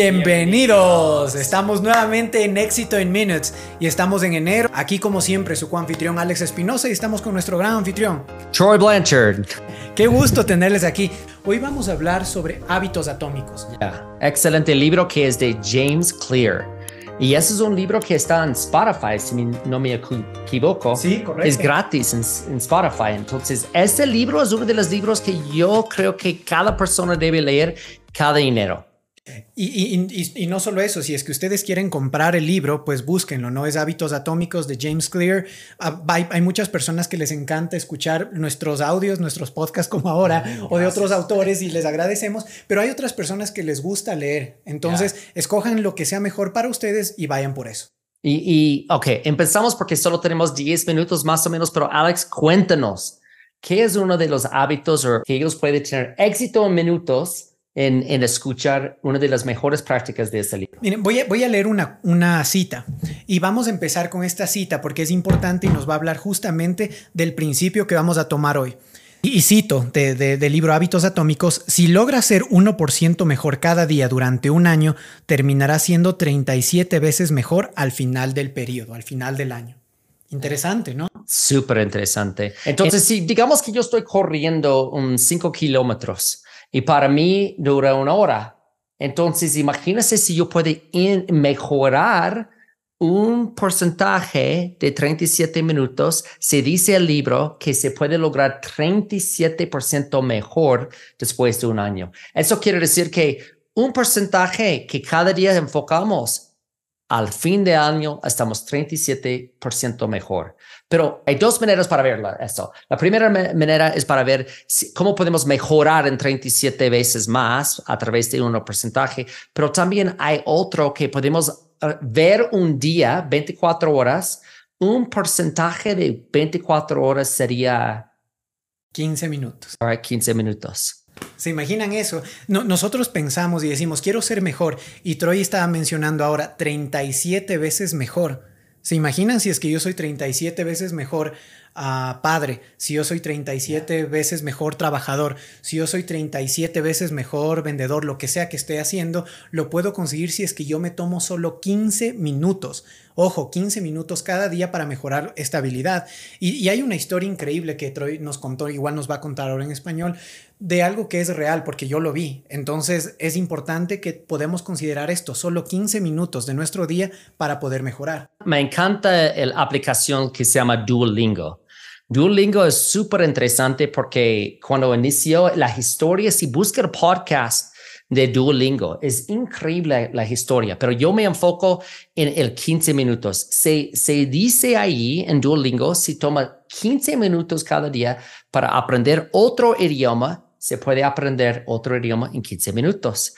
Bienvenidos. Estamos nuevamente en Éxito en Minutes y estamos en enero. Aquí como siempre su coanfitrión Alex Espinosa y estamos con nuestro gran anfitrión Troy Blanchard. Qué gusto tenerles aquí. Hoy vamos a hablar sobre hábitos atómicos. Excelente libro que es de James Clear. Y ese es un libro que está en Spotify, si no me equivoco. Sí, correcto. Es gratis en, en, Spotify. Entonces, este libro es uno de los libros que yo creo que cada persona debe leer cada enero. Y, no solo eso, si es que ustedes quieren comprar el libro, pues búsquenlo, ¿no? Es Hábitos Atómicos de James Clear. Ah, hay, muchas personas que les encanta escuchar nuestros audios, nuestros podcasts como ahora, o de otros autores y les agradecemos, pero hay otras personas que les gusta leer. Entonces, escojan lo que sea mejor para ustedes y vayan por eso. Y, y, ok, empezamos porque solo tenemos 10 minutos más o menos, pero Alex, cuéntanos, ¿qué es uno de los hábitos o que ellos pueden tener éxito en minutos? En, escuchar una de las mejores prácticas de este libro. Miren, voy a, voy a leer una, una cita y vamos a empezar con esta cita porque es importante y nos va a hablar justamente del principio que vamos a tomar hoy. Y, cito del libro Hábitos Atómicos, si logra ser 1% mejor cada día durante un año, terminará siendo 37 veces mejor al final del periodo, al final del año. Interesante, ¿no? Súper interesante. Entonces, si digamos que yo estoy corriendo un 5 kilómetros, y para mí dura una hora. Entonces, imagínese si yo puedo mejorar un porcentaje de 37 minutos. Se dice el libro que se puede lograr 37% mejor después de un año. Eso quiere decir que un porcentaje que cada día enfocamos al fin de año estamos 37% mejor. Pero hay dos maneras para ver esto. La primera manera es para ver cómo podemos mejorar en 37 veces más a través de un porcentaje, pero también hay otro que podemos eh, ver un día, 24 horas, un porcentaje de 24 horas sería 15 minutos. 15 minutos. ¿Se imaginan eso? nosotros pensamos y decimos, quiero ser mejor. Y Troy estaba mencionando ahora 37 veces mejor. ¿Se imaginan si es que yo soy 37 veces mejor uh, padre? Si yo soy 37 veces mejor trabajador, si yo soy 37 veces mejor vendedor, lo que sea que esté haciendo, lo puedo conseguir si es que yo me tomo solo 15 minutos. Ojo, 15 minutos cada día para mejorar esta habilidad. Y, hay una historia increíble que Troy nos contó, igual nos va a contar ahora en español, de algo que es real, porque yo lo vi. Entonces es importante que podemos considerar esto, solo 15 minutos de nuestro día para poder mejorar. Me encanta la aplicación que se llama Duolingo. Duolingo es súper interesante porque cuando inició la historia, si busca el podcast de Duolingo, es increíble la historia, pero yo me enfoco en el 15 minutos. Se, se dice ahí en Duolingo, si toma 15 minutos cada día para aprender otro idioma, se puede aprender otro idioma en 15 minutos.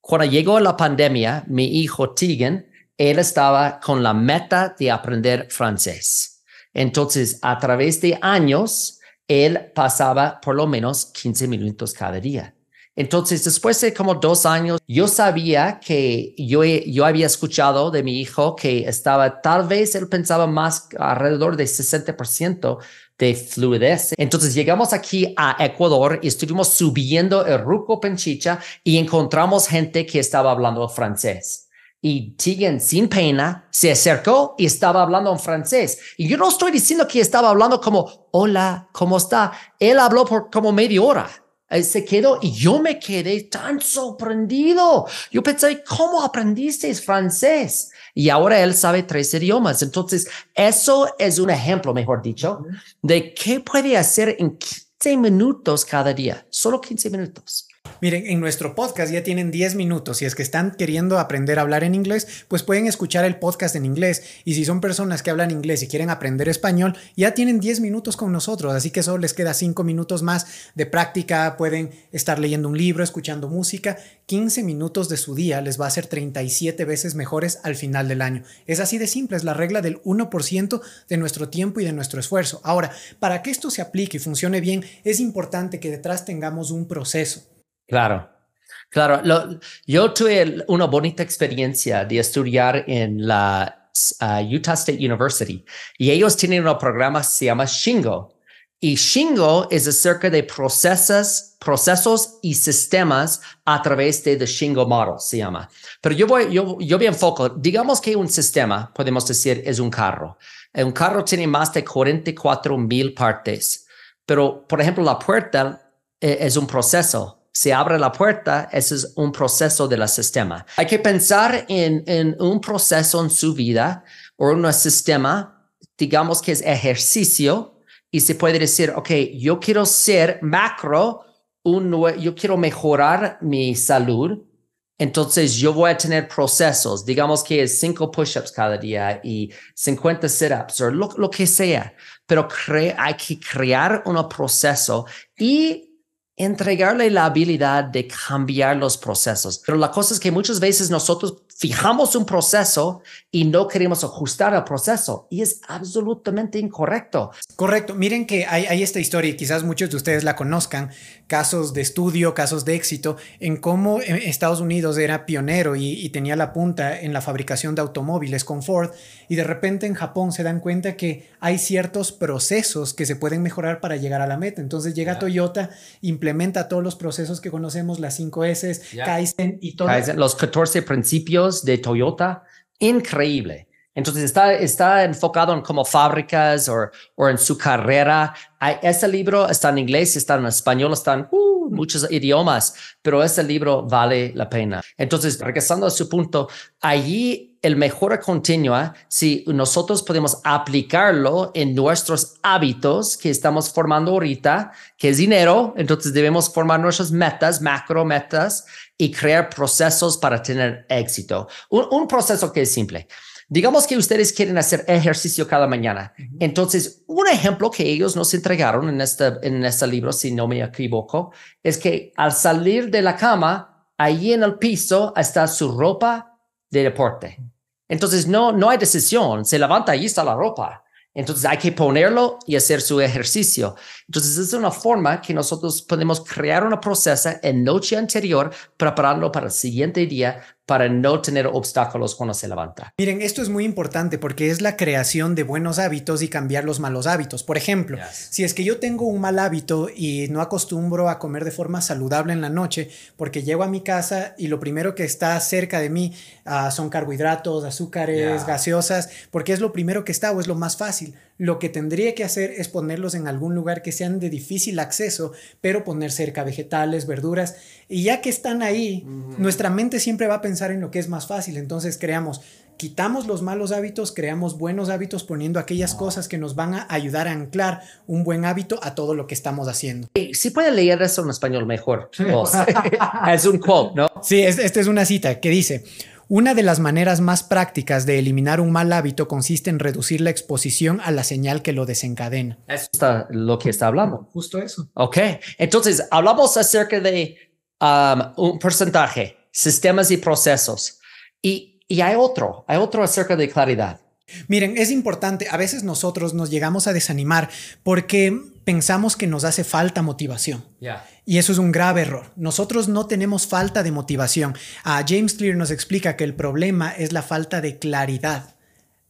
Cuando llegó la pandemia, mi hijo Tegan, él estaba con la meta de aprender francés. Entonces, a través de años, él pasaba por lo menos 15 minutos cada día. Entonces, después de como dos años, yo sabía que yo, yo había escuchado de mi hijo que estaba, tal vez él pensaba más alrededor de 60% de fluidez. Entonces llegamos aquí a Ecuador y estuvimos subiendo el Ruco Penchicha y encontramos gente que estaba hablando francés. Y Tegan, sin pena, se acercó y estaba hablando en francés. Y yo no estoy diciendo que estaba hablando como, hola, ¿cómo está? Él habló por como media hora. Él se quedó y yo me quedé tan sorprendido. Yo pensé, ¿cómo aprendiste francés? y ahora él sabe tres idiomas. Entonces, eso es un ejemplo, mejor dicho, de qué puede hacer en 15 minutos cada día, solo 15 minutos. Miren, en nuestro podcast ya tienen 10 minutos. Si es que están queriendo aprender a hablar en inglés, pues pueden escuchar el podcast en inglés. Y si son personas que hablan inglés y quieren aprender español, ya tienen 10 minutos con nosotros. Así que solo les queda 5 minutos más de práctica. Pueden estar leyendo un libro, escuchando música. 15 minutos de su día les va a hacer 37 veces mejores al final del año. Es así de simple, es la regla del 1% de nuestro tiempo y de nuestro esfuerzo. Ahora, para que esto se aplique y funcione bien, es importante que detrás tengamos un proceso. Claro, claro. yo tuve una bonita experiencia de estudiar en la uh, Utah State University y ellos tienen un programa que se llama Shingo. Y Shingo es acerca de procesos, procesos y sistemas a través de The Shingo Model, se llama. Pero yo voy, yo, yo me enfoco, digamos que un sistema, podemos decir, es un carro. Un carro tiene más de 44 mil partes. Pero, por ejemplo, la puerta eh, es un proceso. Se abre la puerta, ese es un proceso del sistema. Hay que pensar en, en un proceso en su vida o un sistema, digamos que es ejercicio, y se puede decir, ok, yo quiero ser macro, un, yo quiero mejorar mi salud, entonces yo voy a tener procesos, digamos que es cinco push-ups cada día y 50 sit-ups o lo, lo, que sea, pero hay que crear un proceso y entregarle la habilidad de cambiar los procesos. Pero la cosa es que muchas veces nosotros fijamos un proceso y no queremos ajustar el proceso y es absolutamente incorrecto. Correcto. Miren que hay, hay, esta historia y quizás muchos de ustedes la conozcan, casos de estudio, casos de éxito, en cómo Estados Unidos era pionero y, y tenía la punta en la fabricación de automóviles con Ford y de repente en Japón se dan cuenta que hay ciertos procesos que se pueden mejorar para llegar a la meta. Entonces llega yeah. Toyota, implementa todos los procesos que conocemos, las 5 S, yeah. Kaizen y todo. Kaizen, los 14 principios de Toyota, increíble. Entonces está, está enfocado en como fábricas o, o en su carrera. Ese libro está en inglés, está en español, están uh, muchos idiomas, pero ese libro vale la pena. Entonces, regresando a su punto, allí el mejora continua, si nosotros podemos aplicarlo en nuestros hábitos que estamos formando ahorita, que es dinero, entonces debemos formar nuestras metas, macro metas, y crear procesos para tener éxito. Un, un, proceso que es simple. Digamos que ustedes quieren hacer ejercicio cada mañana. Entonces, un ejemplo que ellos nos entregaron en este, en este libro, si no me equivoco, es que al salir de la cama, ahí en el piso está su ropa de deporte. Entonces, no, no hay decisión. Se levanta, ahí está la ropa. Entonces hay que ponerlo y hacer su ejercicio. Entonces es una forma que nosotros podemos crear una proceso en noche anterior, prepararlo para el siguiente día para no tener obstáculos cuando se levanta. Miren, esto es muy importante porque es la creación de buenos hábitos y cambiar los malos hábitos. Por ejemplo, yes. si es que yo tengo un mal hábito y no acostumbro a comer de forma saludable en la noche, porque llego a mi casa y lo primero que está cerca de mí uh, son carbohidratos, azúcares, yeah. gaseosas, porque es lo primero que está o es lo más fácil. Lo que tendría que hacer es ponerlos en algún lugar que sean de difícil acceso, pero poner cerca vegetales, verduras, y ya que están ahí, uh -huh. nuestra mente siempre va a pensar en lo que es más fácil, entonces creamos, quitamos los malos hábitos, creamos buenos hábitos poniendo aquellas cosas que nos van a ayudar a anclar un buen hábito a todo lo que estamos haciendo. Si puede leer eso en español mejor. es un quote, ¿no? Sí, esta es una cita que dice, una de las maneras más prácticas de eliminar un mal hábito consiste en reducir la exposición a la señal que lo desencadena. Eso está lo que está hablando. Justo eso. Ok, entonces hablamos acerca de um, un porcentaje, sistemas y procesos. Y, y hay otro, hay otro acerca de claridad. Miren, es importante, a veces nosotros nos llegamos a desanimar porque pensamos que nos hace falta motivación. Yeah. Y eso es un grave error. Nosotros no tenemos falta de motivación. Uh, James Clear nos explica que el problema es la falta de claridad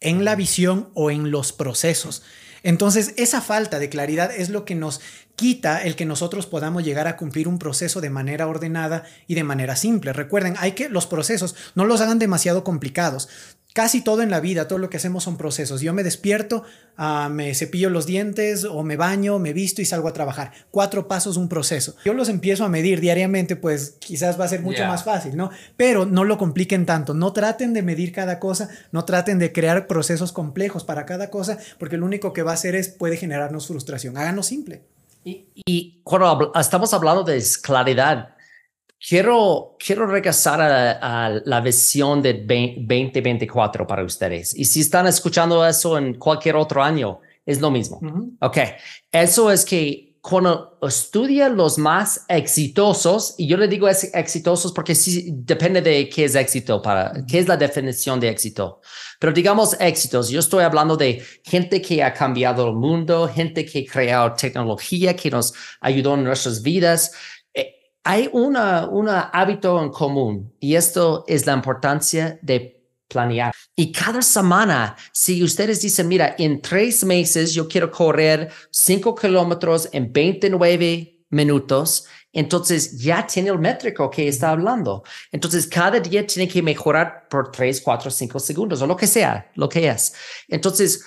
en la visión o en los procesos. Entonces, esa falta de claridad es lo que nos quita el que nosotros podamos llegar a cumplir un proceso de manera ordenada y de manera simple. Recuerden, hay que los procesos no los hagan demasiado complicados. Casi todo en la vida, todo lo que hacemos son procesos. Yo me despierto, uh, me cepillo los dientes o me baño, me visto y salgo a trabajar. Cuatro pasos, un proceso. Yo los empiezo a medir diariamente, pues quizás va a ser mucho yeah. más fácil, ¿no? Pero no lo compliquen tanto. No traten de medir cada cosa, no traten de crear procesos complejos para cada cosa, porque lo único que va a hacer es puede generarnos frustración. Háganlo simple. Y, y cuando estamos hablando de claridad, quiero, quiero regresar a, a, la visión de 2024 para ustedes. Y si están escuchando eso en cualquier otro año, es lo mismo. Uh -huh. Ok, eso es que cuando estudia los más exitosos, y yo le digo exitosos porque sí depende de qué es éxito, para, qué es la definición de éxito. Pero digamos éxitos, yo estoy hablando de gente que ha cambiado el mundo, gente que ha creado tecnología, que nos ayudó en nuestras vidas. Hay un hábito en común y esto es la importancia de planear. Y cada semana, si ustedes dicen, mira, en tres meses yo quiero correr cinco kilómetros en 29 minutos, entonces ya tiene el métrico que está hablando. Entonces cada día tiene que mejorar por tres, cuatro, cinco segundos o lo que sea, lo que es. Entonces,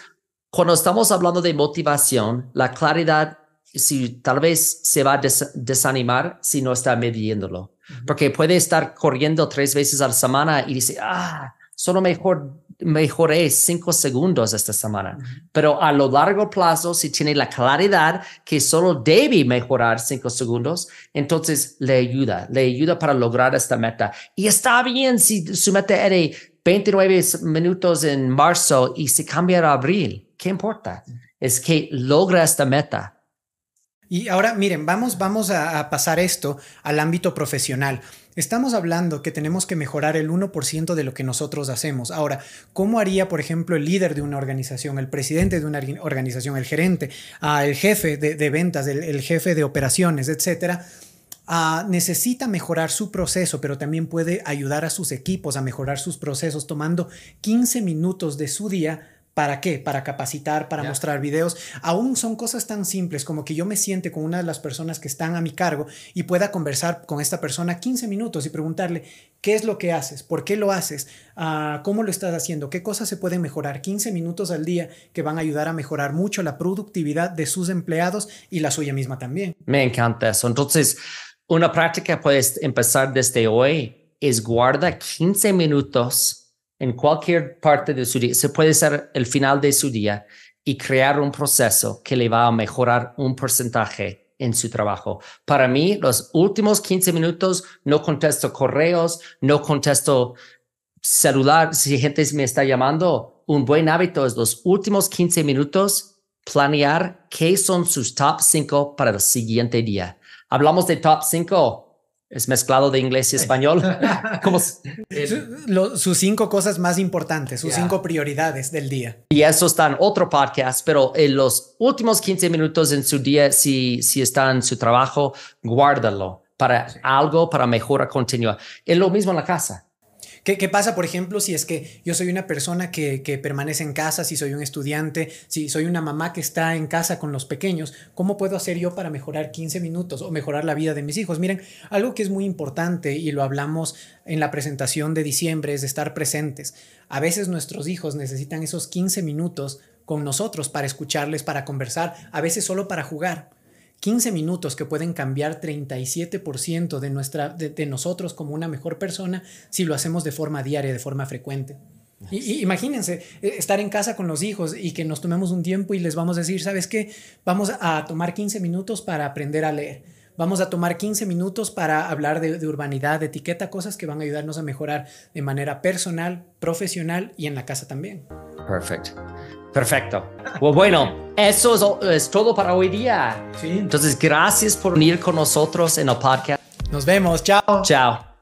cuando estamos hablando de motivación, la claridad, si tal vez se va a desanimar si no está midiéndolo, porque puede estar corriendo tres veces a la semana y dice, ah, solo mejor, mejoré cinco segundos esta semana. Pero a lo largo plazo, si tiene la claridad que solo debe mejorar cinco segundos, entonces le ayuda, le ayuda para lograr esta meta. Y está bien si su meta era 29 minutos en marzo y se cambia a abril. ¿Qué importa? Es que logra esta meta. Y ahora, miren, vamos, vamos a pasar esto al ámbito profesional. Estamos hablando que tenemos que mejorar el 1% de lo que nosotros hacemos. Ahora, ¿cómo haría, por ejemplo, el líder de una organización, el presidente de una organización, el gerente, ah, el jefe de, ventas, el, jefe de operaciones, etcétera? Ah, necesita mejorar su proceso, pero también puede ayudar a sus equipos a mejorar sus procesos tomando 15 minutos de su día ¿Para qué? Para capacitar, para mostrar videos. Aún son cosas tan simples como que yo me siente con una de las personas que están a mi cargo y pueda conversar con esta persona 15 minutos y preguntarle qué es lo que haces, por qué lo haces, ah, cómo lo estás haciendo, qué cosas se pueden mejorar. 15 minutos al día que van a ayudar a mejorar mucho la productividad de sus empleados y la suya misma también. Me encanta eso. Entonces, una práctica puede empezar desde hoy es guarda 15 minutos en cualquier parte de su día, se puede ser el final de su día y crear un proceso que le va a mejorar un porcentaje en su trabajo. Para mí, los últimos 15 minutos no contesto correos, no contesto celular. Si gente me está llamando, un buen hábito es los últimos 15 minutos planear qué son sus top 5 para el siguiente día. Hablamos de top 5 es mezclado de inglés y español. Como sus cinco cosas más importantes, sus cinco prioridades del día. Y eso está en otro podcast, pero en los últimos 15 minutos en su día, si, si está en su trabajo, guárdalo para algo, para mejora continua. Es lo mismo en la casa. ¿Qué, pasa, por ejemplo, si es que yo soy una persona que, permanece en casa, si soy un estudiante, si soy una mamá que está en casa con los pequeños? ¿Cómo puedo hacer yo para mejorar 15 minutos o mejorar la vida de mis hijos? Miren, algo que es muy importante y lo hablamos en la presentación de diciembre es estar presentes. A veces nuestros hijos necesitan esos 15 minutos con nosotros para escucharles, para conversar, a veces solo para jugar. 15 minutos que pueden cambiar 37% de, nuestra, de, nosotros como una mejor persona si lo hacemos de forma diaria, de forma frecuente. Y, imagínense eh, estar en casa con los hijos y que nos tomemos un tiempo y les vamos a decir, ¿sabes qué? Vamos a tomar 15 minutos para aprender a leer. Vamos a tomar 15 minutos para hablar de, de, urbanidad, de etiqueta, cosas que van a ayudarnos a mejorar de manera personal, profesional y en la casa también. Perfecto. Perfecto. bueno, eso es, todo para hoy día. Sí. Entonces, gracias por venir con nosotros en el podcast. Nos vemos. Chao. Chao.